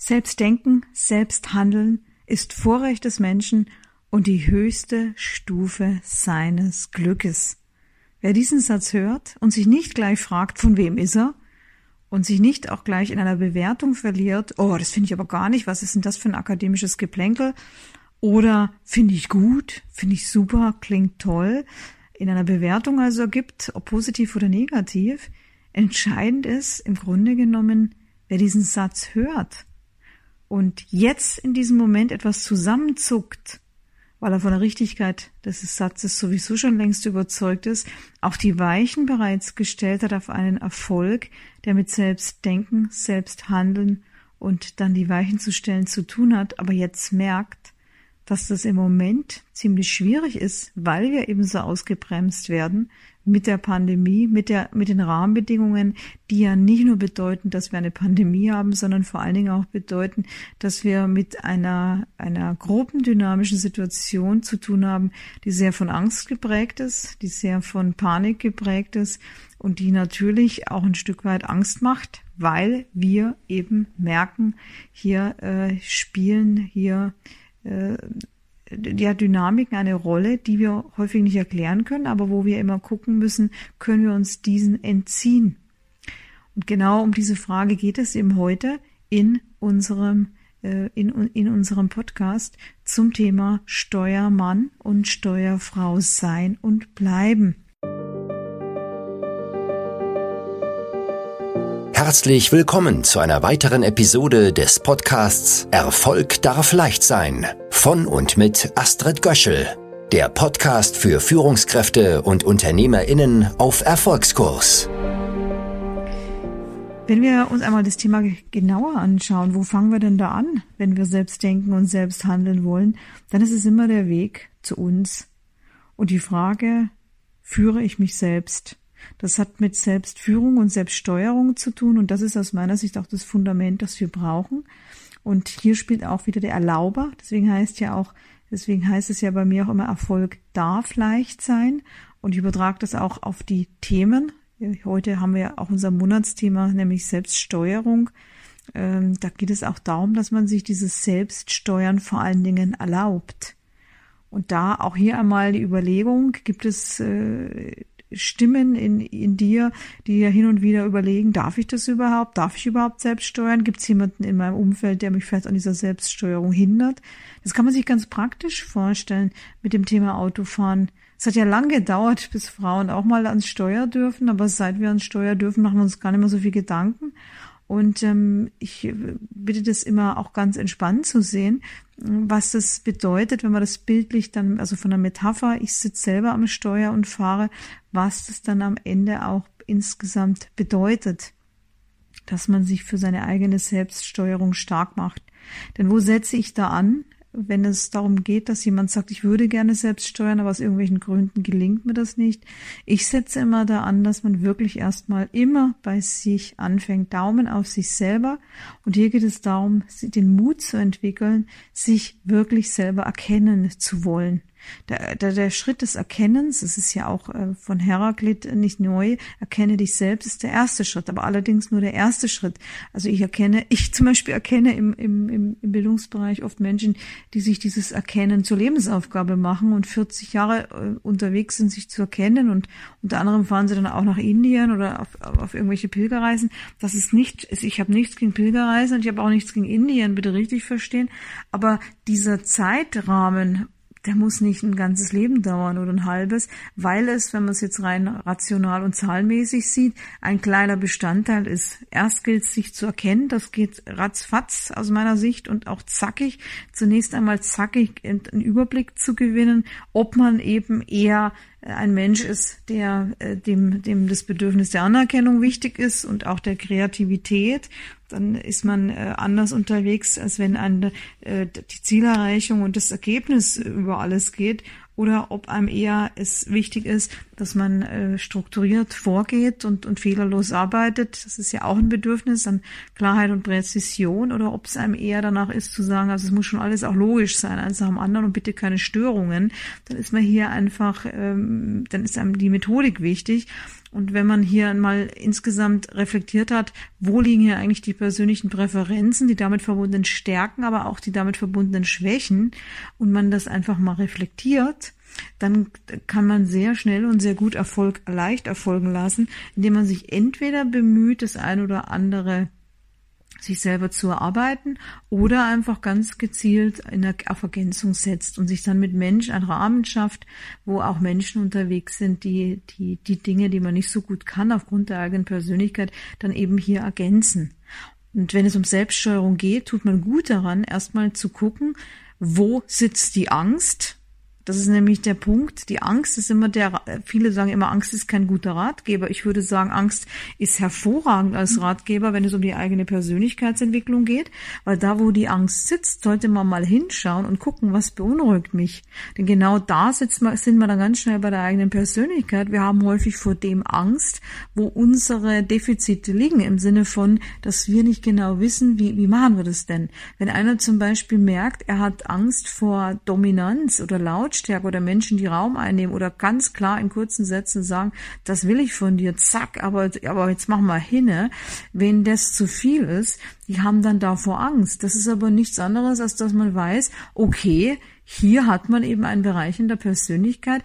Selbst denken, selbst handeln ist Vorrecht des Menschen und die höchste Stufe seines Glückes. Wer diesen Satz hört und sich nicht gleich fragt, von wem ist er, und sich nicht auch gleich in einer Bewertung verliert, oh, das finde ich aber gar nicht, was ist denn das für ein akademisches Geplänkel? Oder finde ich gut, finde ich super, klingt toll, in einer Bewertung also gibt, ob positiv oder negativ, entscheidend ist im Grunde genommen, wer diesen Satz hört und jetzt in diesem Moment etwas zusammenzuckt, weil er von der Richtigkeit des Satzes sowieso schon längst überzeugt ist, auch die Weichen bereits gestellt hat auf einen Erfolg, der mit Selbstdenken, Selbsthandeln und dann die Weichen zu stellen zu tun hat, aber jetzt merkt, dass das im Moment ziemlich schwierig ist, weil wir eben so ausgebremst werden mit der Pandemie, mit der, mit den Rahmenbedingungen, die ja nicht nur bedeuten, dass wir eine Pandemie haben, sondern vor allen Dingen auch bedeuten, dass wir mit einer, einer gruppendynamischen Situation zu tun haben, die sehr von Angst geprägt ist, die sehr von Panik geprägt ist und die natürlich auch ein Stück weit Angst macht, weil wir eben merken, hier äh, spielen hier äh, ja, Dynamiken eine Rolle, die wir häufig nicht erklären können, aber wo wir immer gucken müssen, können wir uns diesen entziehen. Und genau um diese Frage geht es eben heute in unserem äh, in, in unserem Podcast zum Thema Steuermann und Steuerfrau sein und bleiben. Herzlich willkommen zu einer weiteren Episode des Podcasts Erfolg darf leicht sein von und mit Astrid Göschel, der Podcast für Führungskräfte und Unternehmerinnen auf Erfolgskurs. Wenn wir uns einmal das Thema genauer anschauen, wo fangen wir denn da an, wenn wir selbst denken und selbst handeln wollen, dann ist es immer der Weg zu uns und die Frage, führe ich mich selbst? Das hat mit Selbstführung und Selbststeuerung zu tun und das ist aus meiner Sicht auch das Fundament, das wir brauchen. Und hier spielt auch wieder der Erlauber. Deswegen heißt ja auch, deswegen heißt es ja bei mir auch immer, Erfolg darf leicht sein. Und ich übertrage das auch auf die Themen. Heute haben wir ja auch unser Monatsthema, nämlich Selbststeuerung. Ähm, da geht es auch darum, dass man sich dieses Selbststeuern vor allen Dingen erlaubt. Und da auch hier einmal die Überlegung, gibt es äh, Stimmen in, in dir, die ja hin und wieder überlegen, darf ich das überhaupt? Darf ich überhaupt selbst steuern? Gibt es jemanden in meinem Umfeld, der mich vielleicht an dieser Selbststeuerung hindert? Das kann man sich ganz praktisch vorstellen mit dem Thema Autofahren. Es hat ja lange gedauert, bis Frauen auch mal ans Steuer dürfen, aber seit wir ans Steuer dürfen, machen wir uns gar nicht mehr so viel Gedanken. Und ähm, ich bitte das immer auch ganz entspannt zu sehen, was das bedeutet, wenn man das bildlich dann, also von der Metapher, ich sitze selber am Steuer und fahre, was das dann am Ende auch insgesamt bedeutet, dass man sich für seine eigene Selbststeuerung stark macht. Denn wo setze ich da an? Wenn es darum geht, dass jemand sagt, ich würde gerne selbst steuern, aber aus irgendwelchen Gründen gelingt mir das nicht. Ich setze immer da an, dass man wirklich erstmal immer bei sich anfängt, Daumen auf sich selber. Und hier geht es darum, den Mut zu entwickeln, sich wirklich selber erkennen zu wollen. Der, der, der Schritt des Erkennens, es ist ja auch äh, von Heraklit nicht neu, erkenne dich selbst, ist der erste Schritt, aber allerdings nur der erste Schritt. Also ich erkenne, ich zum Beispiel erkenne im, im, im Bildungsbereich oft Menschen, die sich dieses Erkennen zur Lebensaufgabe machen und 40 Jahre äh, unterwegs sind, sich zu erkennen und unter anderem fahren sie dann auch nach Indien oder auf, auf irgendwelche Pilgerreisen. Das ist nicht, ich habe nichts gegen Pilgerreisen und ich habe auch nichts gegen Indien, bitte richtig verstehen, aber dieser Zeitrahmen, der muss nicht ein ganzes Leben dauern oder ein halbes, weil es, wenn man es jetzt rein rational und zahlenmäßig sieht, ein kleiner Bestandteil ist. Erst gilt es sich zu erkennen, das geht ratzfatz aus meiner Sicht und auch zackig, zunächst einmal zackig einen Überblick zu gewinnen, ob man eben eher ein Mensch ist, der äh, dem, dem das Bedürfnis der Anerkennung wichtig ist und auch der Kreativität, dann ist man äh, anders unterwegs, als wenn an äh, die Zielerreichung und das Ergebnis über alles geht oder ob einem eher es wichtig ist, dass man äh, strukturiert vorgeht und, und fehlerlos arbeitet. Das ist ja auch ein Bedürfnis an Klarheit und Präzision oder ob es einem eher danach ist zu sagen, also es muss schon alles auch logisch sein, eins nach dem anderen und bitte keine Störungen. Dann ist man hier einfach, ähm, dann ist einem die Methodik wichtig. Und wenn man hier mal insgesamt reflektiert hat, wo liegen hier eigentlich die persönlichen Präferenzen, die damit verbundenen Stärken, aber auch die damit verbundenen Schwächen, und man das einfach mal reflektiert, dann kann man sehr schnell und sehr gut Erfolg leicht erfolgen lassen, indem man sich entweder bemüht, das ein oder andere sich selber zu erarbeiten oder einfach ganz gezielt in der, auf Ergänzung setzt und sich dann mit Menschen einen Rahmen schafft, wo auch Menschen unterwegs sind, die, die, die Dinge, die man nicht so gut kann aufgrund der eigenen Persönlichkeit, dann eben hier ergänzen. Und wenn es um Selbststeuerung geht, tut man gut daran, erstmal zu gucken, wo sitzt die Angst das ist nämlich der Punkt. Die Angst ist immer der, viele sagen immer, Angst ist kein guter Ratgeber. Ich würde sagen, Angst ist hervorragend als Ratgeber, wenn es um die eigene Persönlichkeitsentwicklung geht, weil da, wo die Angst sitzt, sollte man mal hinschauen und gucken, was beunruhigt mich. Denn genau da sitzt man, sind wir dann ganz schnell bei der eigenen Persönlichkeit. Wir haben häufig vor dem Angst, wo unsere Defizite liegen, im Sinne von, dass wir nicht genau wissen, wie, wie machen wir das denn? Wenn einer zum Beispiel merkt, er hat Angst vor Dominanz oder Lautstärke, Lautstärke oder Menschen, die Raum einnehmen oder ganz klar in kurzen Sätzen sagen, das will ich von dir, zack, aber, aber jetzt mach mal hinne. Wenn das zu viel ist, die haben dann davor Angst. Das ist aber nichts anderes, als dass man weiß, okay, hier hat man eben einen Bereich in der Persönlichkeit,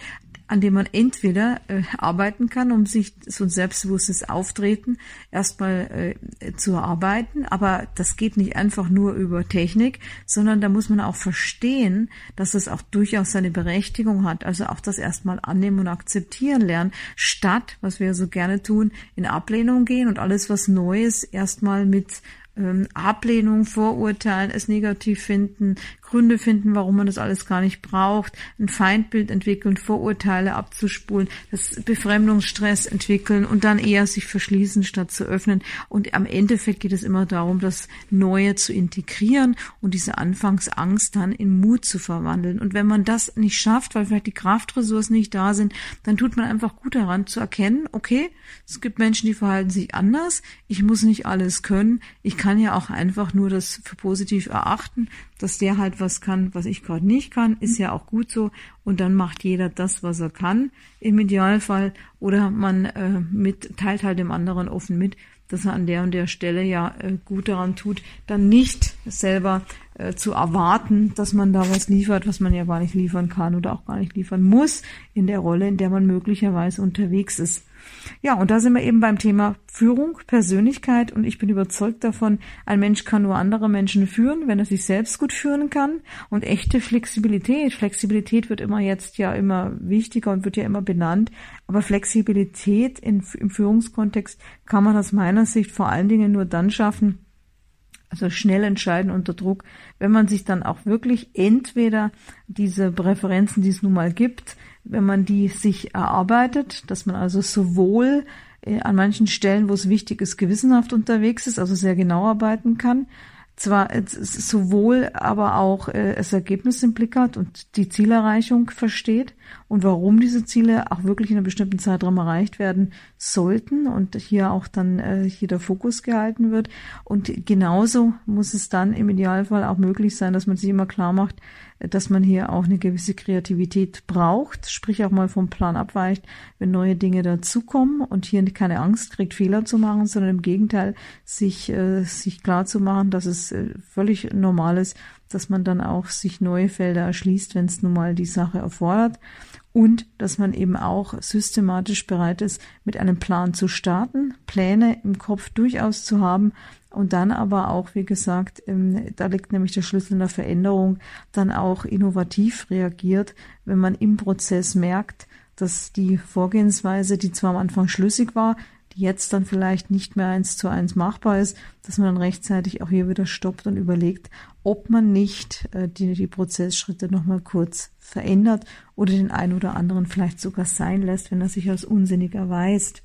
an dem man entweder äh, arbeiten kann, um sich so ein selbstbewusstes Auftreten erstmal äh, zu erarbeiten, aber das geht nicht einfach nur über Technik, sondern da muss man auch verstehen, dass es auch durchaus seine Berechtigung hat. Also auch das erstmal annehmen und akzeptieren lernen, statt, was wir so gerne tun, in Ablehnung gehen und alles, was Neues erstmal mit ähm, Ablehnung, Vorurteilen, es negativ finden, Gründe finden, warum man das alles gar nicht braucht, ein Feindbild entwickeln, Vorurteile abzuspulen, das Befremdungsstress entwickeln und dann eher sich verschließen statt zu öffnen. Und am Endeffekt geht es immer darum, das Neue zu integrieren und diese Anfangsangst dann in Mut zu verwandeln. Und wenn man das nicht schafft, weil vielleicht die Kraftressourcen nicht da sind, dann tut man einfach gut daran zu erkennen, okay, es gibt Menschen, die verhalten sich anders, ich muss nicht alles können, ich kann ja auch einfach nur das für positiv erachten, dass der halt was kann, was ich gerade nicht kann, ist ja auch gut so. Und dann macht jeder das, was er kann, im Idealfall. Oder man äh, mit, teilt halt dem anderen offen mit, dass er an der und der Stelle ja äh, gut daran tut, dann nicht selber äh, zu erwarten, dass man da was liefert, was man ja gar nicht liefern kann oder auch gar nicht liefern muss in der Rolle, in der man möglicherweise unterwegs ist. Ja, und da sind wir eben beim Thema Führung, Persönlichkeit und ich bin überzeugt davon, ein Mensch kann nur andere Menschen führen, wenn er sich selbst gut führen kann und echte Flexibilität. Flexibilität wird immer jetzt ja immer wichtiger und wird ja immer benannt, aber Flexibilität in, im Führungskontext kann man aus meiner Sicht vor allen Dingen nur dann schaffen, also schnell entscheiden unter Druck, wenn man sich dann auch wirklich entweder diese Präferenzen, die es nun mal gibt, wenn man die sich erarbeitet, dass man also sowohl äh, an manchen Stellen, wo es wichtig ist, gewissenhaft unterwegs ist, also sehr genau arbeiten kann, zwar sowohl aber auch äh, das Ergebnis im Blick hat und die Zielerreichung versteht und warum diese Ziele auch wirklich in einem bestimmten Zeitraum erreicht werden sollten und hier auch dann äh, hier der Fokus gehalten wird. Und genauso muss es dann im Idealfall auch möglich sein, dass man sich immer klar macht, dass man hier auch eine gewisse Kreativität braucht, sprich auch mal vom Plan abweicht, wenn neue Dinge dazukommen und hier keine Angst kriegt, Fehler zu machen, sondern im Gegenteil sich, äh, sich klar zu machen, dass es äh, völlig normal ist, dass man dann auch sich neue Felder erschließt, wenn es nun mal die Sache erfordert und dass man eben auch systematisch bereit ist, mit einem Plan zu starten, Pläne im Kopf durchaus zu haben und dann aber auch, wie gesagt, da liegt nämlich der Schlüssel in der Veränderung, dann auch innovativ reagiert, wenn man im Prozess merkt, dass die Vorgehensweise, die zwar am Anfang schlüssig war, die jetzt dann vielleicht nicht mehr eins zu eins machbar ist, dass man dann rechtzeitig auch hier wieder stoppt und überlegt, ob man nicht äh, die, die Prozessschritte nochmal kurz verändert oder den einen oder anderen vielleicht sogar sein lässt, wenn er sich als unsinnig erweist.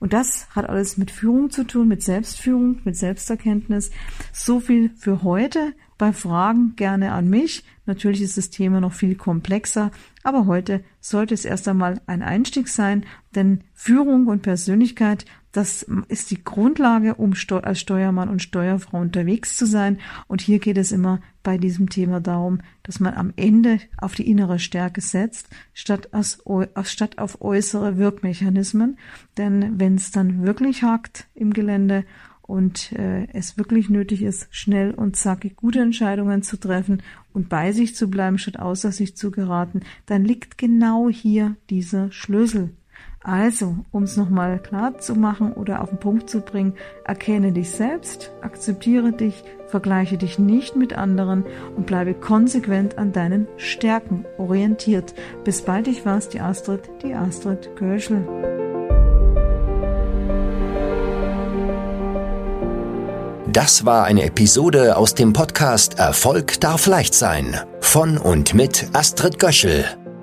Und das hat alles mit Führung zu tun, mit Selbstführung, mit Selbsterkenntnis. So viel für heute. Bei Fragen gerne an mich. Natürlich ist das Thema noch viel komplexer, aber heute sollte es erst einmal ein Einstieg sein, denn Führung und Persönlichkeit, das ist die Grundlage, um als Steuermann und Steuerfrau unterwegs zu sein. Und hier geht es immer bei diesem Thema darum, dass man am Ende auf die innere Stärke setzt, statt, aus, statt auf äußere Wirkmechanismen. Denn wenn es dann wirklich hakt im Gelände und äh, es wirklich nötig ist, schnell und zackig gute Entscheidungen zu treffen und bei sich zu bleiben, statt außer sich zu geraten, dann liegt genau hier dieser Schlüssel. Also, um es nochmal klar zu machen oder auf den Punkt zu bringen, erkenne dich selbst, akzeptiere dich, vergleiche dich nicht mit anderen und bleibe konsequent an deinen Stärken orientiert. Bis bald, ich war's, die Astrid, die Astrid Görschel. Das war eine Episode aus dem Podcast Erfolg darf leicht sein von und mit Astrid Göschel.